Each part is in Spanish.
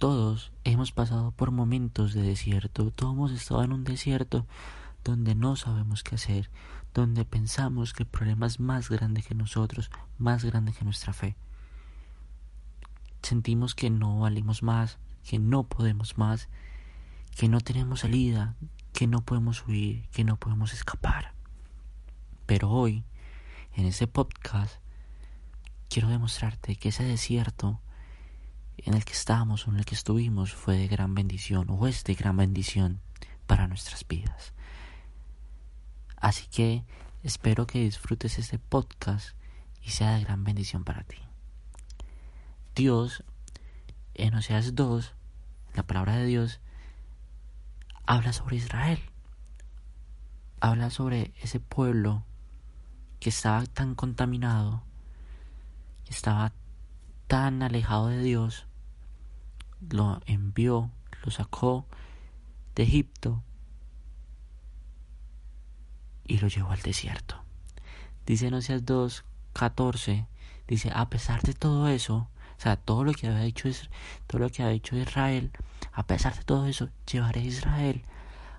Todos hemos pasado por momentos de desierto, todos hemos estado en un desierto donde no sabemos qué hacer, donde pensamos que el problema es más grande que nosotros, más grande que nuestra fe. Sentimos que no valimos más, que no podemos más, que no tenemos salida, que no podemos huir, que no podemos escapar. Pero hoy, en este podcast, quiero demostrarte que ese desierto en el que estamos o en el que estuvimos fue de gran bendición o es de gran bendición para nuestras vidas. Así que espero que disfrutes este podcast y sea de gran bendición para ti. Dios, en Oseas 2, la palabra de Dios, habla sobre Israel. Habla sobre ese pueblo que estaba tan contaminado, que estaba tan alejado de Dios, lo envió, lo sacó de Egipto y lo llevó al desierto. Dice en Oseas 2, 14, dice, a pesar de todo eso, o sea, todo lo que había dicho, todo lo que había dicho Israel, a pesar de todo eso, llevaré a Israel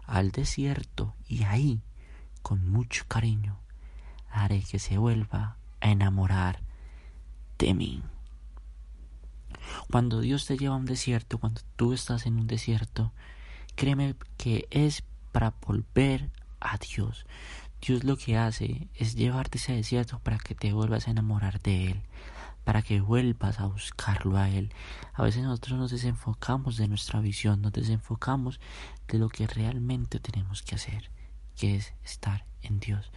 al desierto y ahí, con mucho cariño, haré que se vuelva a enamorar de mí. Cuando Dios te lleva a un desierto, cuando tú estás en un desierto, créeme que es para volver a Dios. Dios lo que hace es llevarte ese desierto para que te vuelvas a enamorar de Él, para que vuelvas a buscarlo a Él. A veces nosotros nos desenfocamos de nuestra visión, nos desenfocamos de lo que realmente tenemos que hacer, que es estar en Dios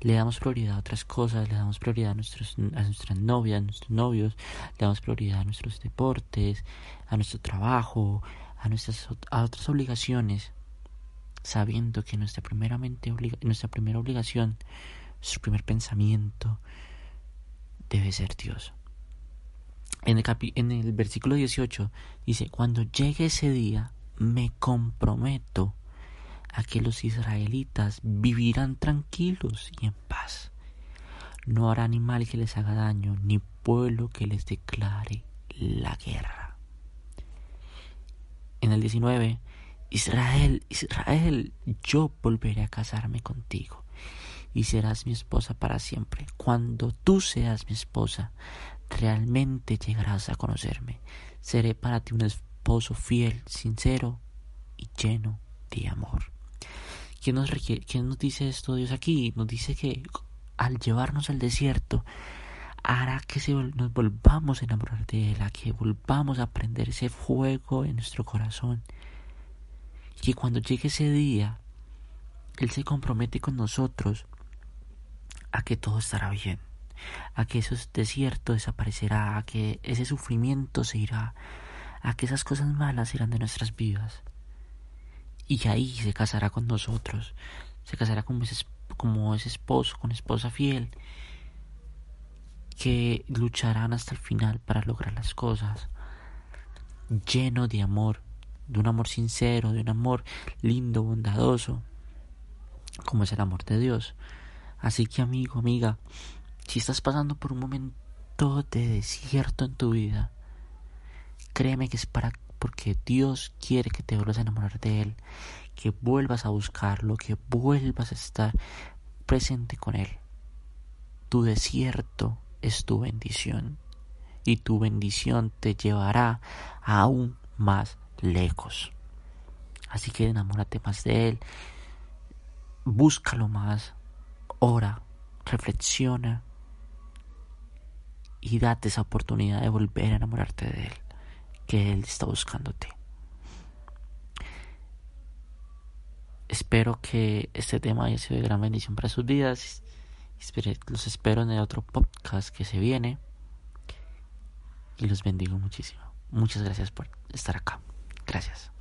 le damos prioridad a otras cosas, le damos prioridad a, nuestros, a nuestras novias, a nuestros novios, le damos prioridad a nuestros deportes, a nuestro trabajo, a, nuestras, a otras obligaciones, sabiendo que nuestra, primeramente nuestra primera obligación, nuestro primer pensamiento debe ser Dios. En el, en el versículo 18 dice, cuando llegue ese día, me comprometo a que los israelitas vivirán tranquilos y en paz. No habrá animal que les haga daño, ni pueblo que les declare la guerra. En el 19, Israel, Israel, yo volveré a casarme contigo y serás mi esposa para siempre. Cuando tú seas mi esposa, realmente llegarás a conocerme. Seré para ti un esposo fiel, sincero y lleno de amor. ¿Qué nos, nos dice esto Dios aquí? Nos dice que al llevarnos al desierto hará que nos volvamos a enamorar de Él, a que volvamos a prender ese fuego en nuestro corazón. Y que cuando llegue ese día, Él se compromete con nosotros a que todo estará bien, a que ese desierto desaparecerá, a que ese sufrimiento se irá, a que esas cosas malas irán de nuestras vidas y ahí se casará con nosotros, se casará como ese, como ese esposo, con esposa fiel, que lucharán hasta el final para lograr las cosas, lleno de amor, de un amor sincero, de un amor lindo, bondadoso, como es el amor de Dios. Así que amigo, amiga, si estás pasando por un momento de desierto en tu vida, créeme que es para porque Dios quiere que te vuelvas a enamorar de Él, que vuelvas a buscarlo, que vuelvas a estar presente con Él. Tu desierto es tu bendición y tu bendición te llevará aún más lejos. Así que enamórate más de Él, búscalo más, ora, reflexiona y date esa oportunidad de volver a enamorarte de Él que Él está buscándote. Espero que este tema haya sido de gran bendición para sus vidas. Los espero en el otro podcast que se viene. y los bendigo muchísimo. Muchas gracias por estar acá. Gracias.